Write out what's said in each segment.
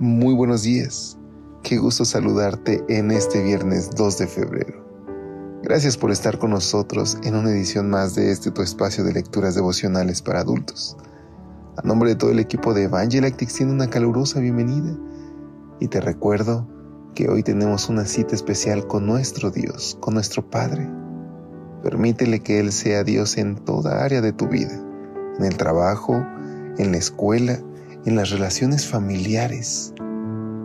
Muy buenos días. Qué gusto saludarte en este viernes 2 de febrero. Gracias por estar con nosotros en una edición más de este tu espacio de lecturas devocionales para adultos. A nombre de todo el equipo de Evangelic te extiendo una calurosa bienvenida y te recuerdo que hoy tenemos una cita especial con nuestro Dios, con nuestro Padre. Permítele que Él sea Dios en toda área de tu vida, en el trabajo, en la escuela, en las relaciones familiares,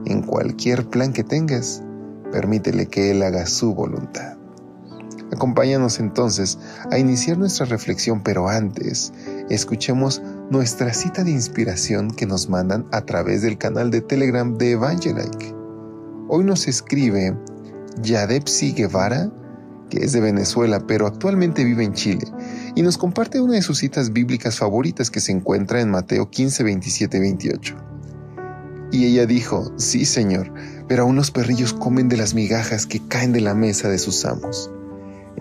en cualquier plan que tengas, permítele que Él haga su voluntad. Acompáñanos entonces a iniciar nuestra reflexión, pero antes, escuchemos nuestra cita de inspiración que nos mandan a través del canal de Telegram de Evangelike. Hoy nos escribe Yadepsi Guevara, que es de Venezuela, pero actualmente vive en Chile, y nos comparte una de sus citas bíblicas favoritas que se encuentra en Mateo 15, 27, 28. Y ella dijo, sí, Señor, pero aún los perrillos comen de las migajas que caen de la mesa de sus amos.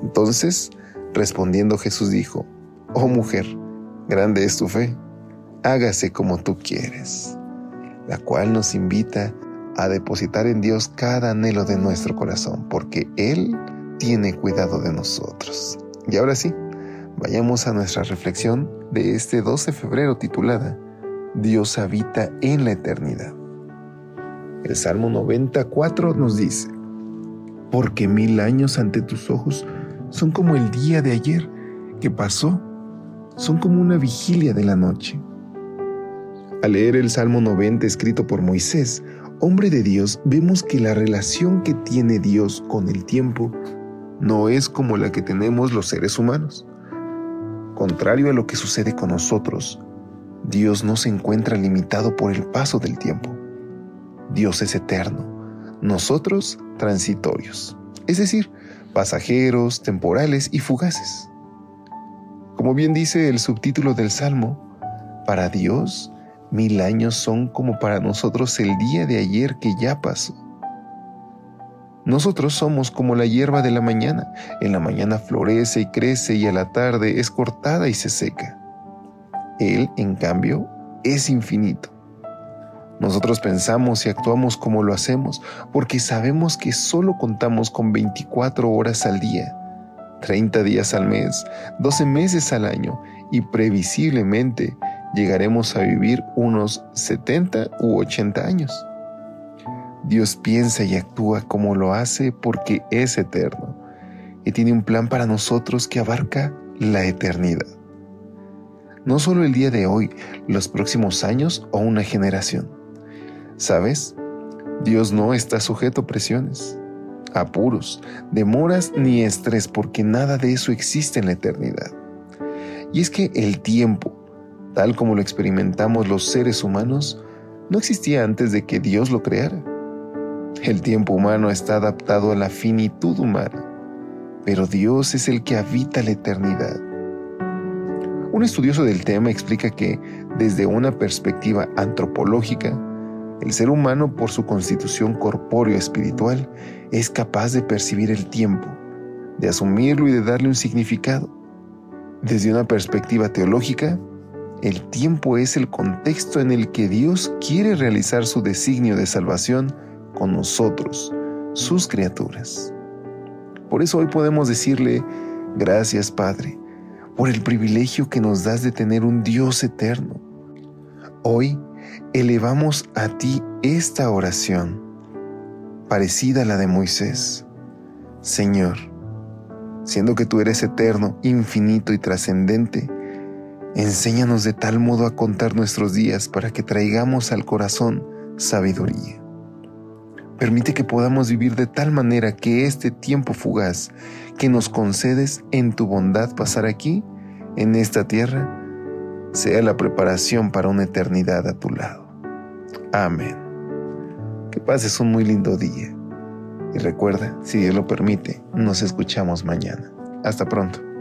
Entonces, respondiendo Jesús dijo, Oh mujer, grande es tu fe, hágase como tú quieres, la cual nos invita a depositar en Dios cada anhelo de nuestro corazón, porque Él tiene cuidado de nosotros. Y ahora sí, vayamos a nuestra reflexión de este 12 de febrero titulada Dios habita en la eternidad. El Salmo 94 nos dice, porque mil años ante tus ojos son como el día de ayer que pasó, son como una vigilia de la noche. Al leer el Salmo 90 escrito por Moisés, hombre de Dios, vemos que la relación que tiene Dios con el tiempo no es como la que tenemos los seres humanos. Contrario a lo que sucede con nosotros, Dios no se encuentra limitado por el paso del tiempo. Dios es eterno, nosotros transitorios, es decir, pasajeros, temporales y fugaces. Como bien dice el subtítulo del Salmo, para Dios mil años son como para nosotros el día de ayer que ya pasó. Nosotros somos como la hierba de la mañana. En la mañana florece y crece y a la tarde es cortada y se seca. Él, en cambio, es infinito. Nosotros pensamos y actuamos como lo hacemos porque sabemos que solo contamos con 24 horas al día, 30 días al mes, 12 meses al año y previsiblemente llegaremos a vivir unos 70 u 80 años. Dios piensa y actúa como lo hace porque es eterno y tiene un plan para nosotros que abarca la eternidad. No solo el día de hoy, los próximos años o una generación. ¿Sabes? Dios no está sujeto a presiones, apuros, demoras ni estrés porque nada de eso existe en la eternidad. Y es que el tiempo, tal como lo experimentamos los seres humanos, no existía antes de que Dios lo creara. El tiempo humano está adaptado a la finitud humana, pero Dios es el que habita la eternidad. Un estudioso del tema explica que, desde una perspectiva antropológica, el ser humano, por su constitución corpóreo espiritual, es capaz de percibir el tiempo, de asumirlo y de darle un significado. Desde una perspectiva teológica, el tiempo es el contexto en el que Dios quiere realizar su designio de salvación con nosotros, sus criaturas. Por eso hoy podemos decirle, gracias Padre, por el privilegio que nos das de tener un Dios eterno. Hoy elevamos a ti esta oración, parecida a la de Moisés. Señor, siendo que tú eres eterno, infinito y trascendente, enséñanos de tal modo a contar nuestros días para que traigamos al corazón sabiduría. Permite que podamos vivir de tal manera que este tiempo fugaz que nos concedes en tu bondad pasar aquí, en esta tierra, sea la preparación para una eternidad a tu lado. Amén. pases un muy lindo día. Y recuerda, si Dios lo permite, nos escuchamos mañana. Hasta pronto.